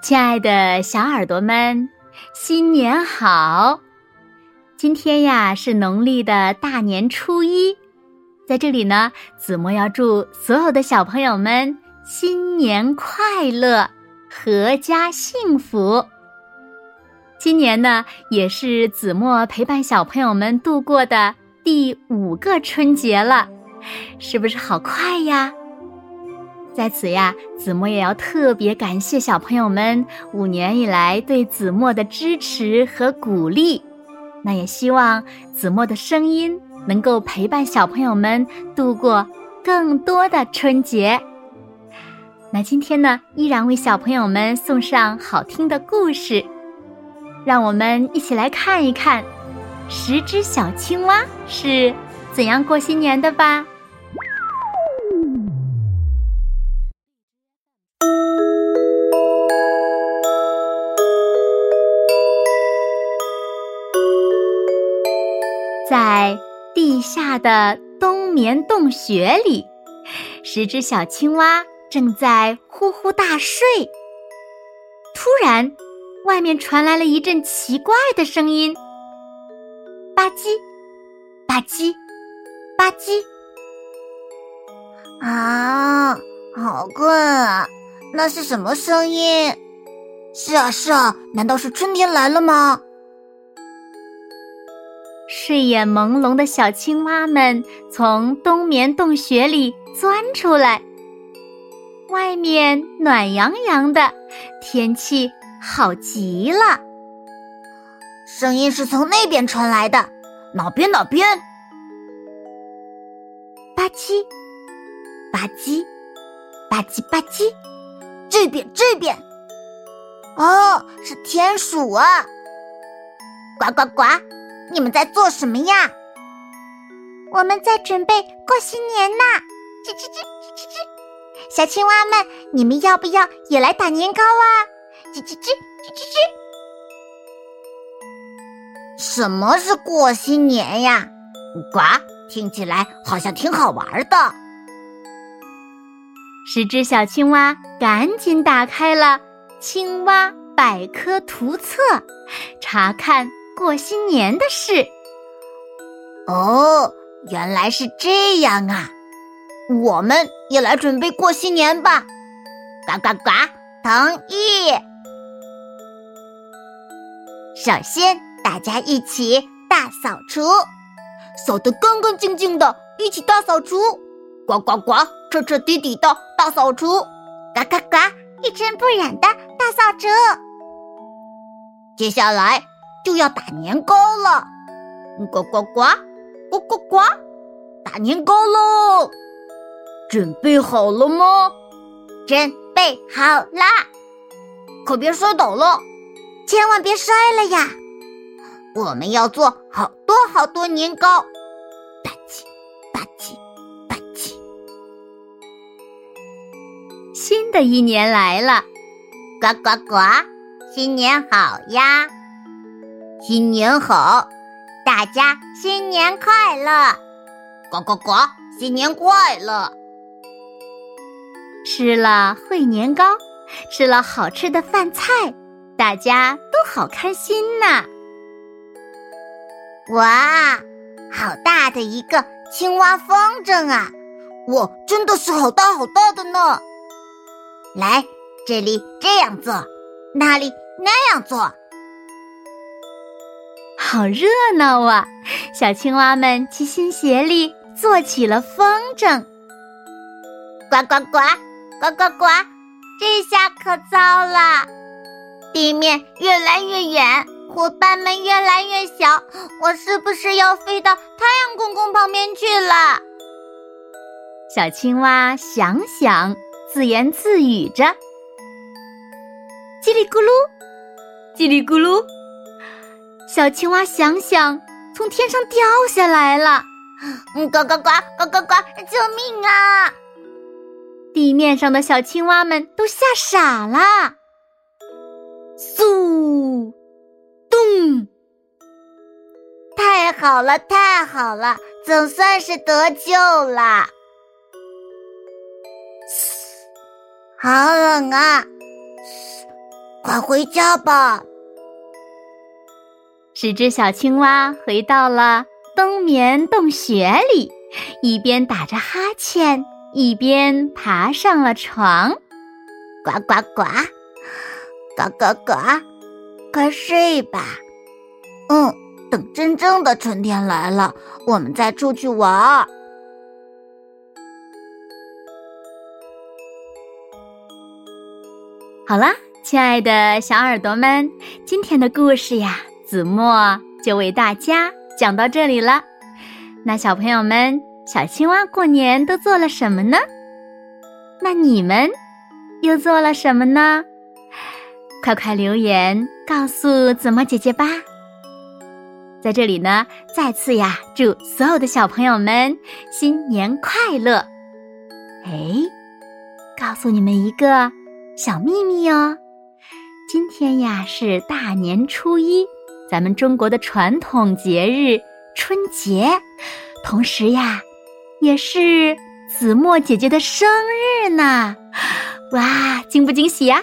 亲爱的小耳朵们，新年好！今天呀是农历的大年初一，在这里呢，子墨要祝所有的小朋友们新年快乐，阖家幸福。今年呢，也是子墨陪伴小朋友们度过的第五个春节了，是不是好快呀？在此呀，子墨也要特别感谢小朋友们五年以来对子墨的支持和鼓励。那也希望子墨的声音能够陪伴小朋友们度过更多的春节。那今天呢，依然为小朋友们送上好听的故事，让我们一起来看一看十只小青蛙是怎样过新年的吧。地下的冬眠洞穴里，十只小青蛙正在呼呼大睡。突然，外面传来了一阵奇怪的声音：“吧唧，吧唧，吧唧。”啊，好困啊！那是什么声音？是啊，是啊，难道是春天来了吗？睡眼朦胧的小青蛙们从冬眠洞穴里钻出来，外面暖洋洋的，天气好极了。声音是从那边传来的，哪边哪边？吧唧，吧唧，吧唧吧唧，这边这边。哦，是田鼠啊！呱呱呱。你们在做什么呀？我们在准备过新年呢。吱吱吱吱吱吱，小青蛙们，你们要不要也来打年糕啊？吱吱吱吱吱吱。什么是过新年呀？呱，听起来好像挺好玩的。十只小青蛙赶紧打开了《青蛙百科图册》，查看。过新年的事，哦，原来是这样啊！我们也来准备过新年吧！呱呱呱，同意。首先，大家一起大扫除，扫得干干净净的，一起大扫除。呱呱呱，彻彻底底的大扫除。呱呱呱，一尘不染的大扫除。接下来。就要打年糕了，呱呱呱，呱呱呱，打年糕喽！准备好了吗？准备好了，可别摔倒了，千万别摔了呀！我们要做好多好多年糕，吧唧吧唧吧唧。新的一年来了，呱呱呱，新年好呀！新年好，大家新年快乐！呱呱呱，新年快乐！吃了烩年糕，吃了好吃的饭菜，大家都好开心呐！哇，好大的一个青蛙风筝啊！哇，真的是好大好大的呢！来，这里这样做，那里那样做。好热闹啊！小青蛙们齐心协力做起了风筝。呱呱呱，呱呱呱，这下可糟了！地面越来越远，伙伴们越来越小，我是不是要飞到太阳公公旁边去了？小青蛙想想，自言自语着：“叽里咕噜，叽里咕噜。”小青蛙想想，从天上掉下来了，嗯，呱呱呱，呱呱呱，救命啊！地面上的小青蛙们都吓傻了。嗖，咚！太好了，太好了，总算是得救了。好冷啊！快回家吧。十只小青蛙回到了冬眠洞穴里，一边打着哈欠，一边爬上了床。呱呱呱，呱呱呱，快睡吧。嗯，等真正的春天来了，我们再出去玩。好啦，亲爱的小耳朵们，今天的故事呀，子墨就为大家讲到这里了。那小朋友们，小青蛙过年都做了什么呢？那你们又做了什么呢？快快留言告诉子墨姐姐吧。在这里呢，再次呀，祝所有的小朋友们新年快乐！哎，告诉你们一个。小秘密哦，今天呀是大年初一，咱们中国的传统节日春节，同时呀也是子墨姐姐的生日呢。哇，惊不惊喜呀？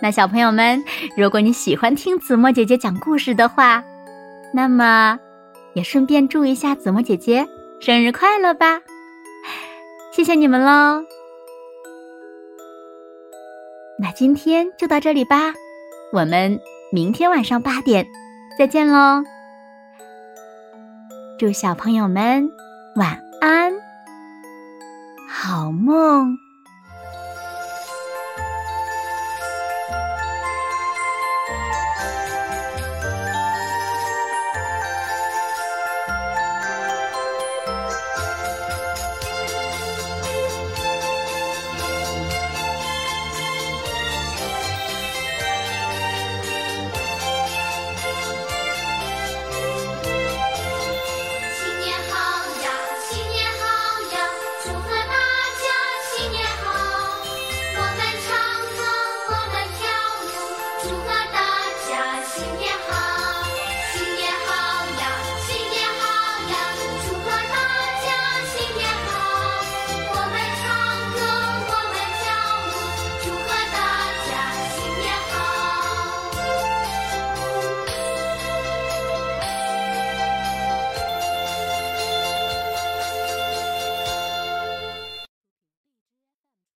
那小朋友们，如果你喜欢听子墨姐姐讲故事的话，那么也顺便祝一下子墨姐姐生日快乐吧。谢谢你们喽。那今天就到这里吧，我们明天晚上八点再见喽！祝小朋友们晚安，好梦。